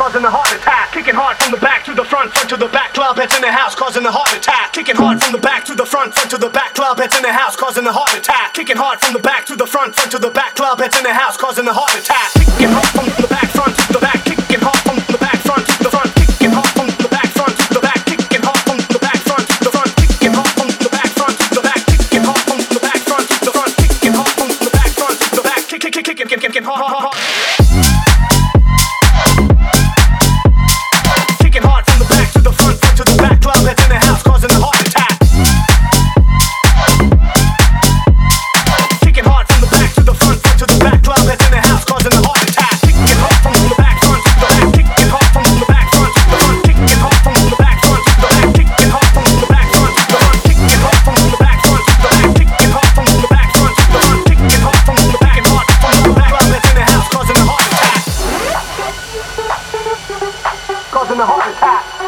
causing a heart attack. Kicking hard from the back to the front, front to the back, Klubbheads in the house, causing a heart attack. Kicking hard from the back to the front, front to the back, Klubbheads in the house, causing a heart attack. Kicking hard from the back to the front, front to the back, Klubbheads in the house, causing a heart attack. Kicking hard from the back, front to the back, kicking hard from the back, front to the front, kicking hard from the back, front to the back, kicking hard from the back, front to the front, kicking hard from the back, front to the back, kicking hard from the back, front to the front, kicking hard from the back, front to the back, kick, kick, kick, kick, kick, kick, kick, hard, hard, hard. Causing a heart attack.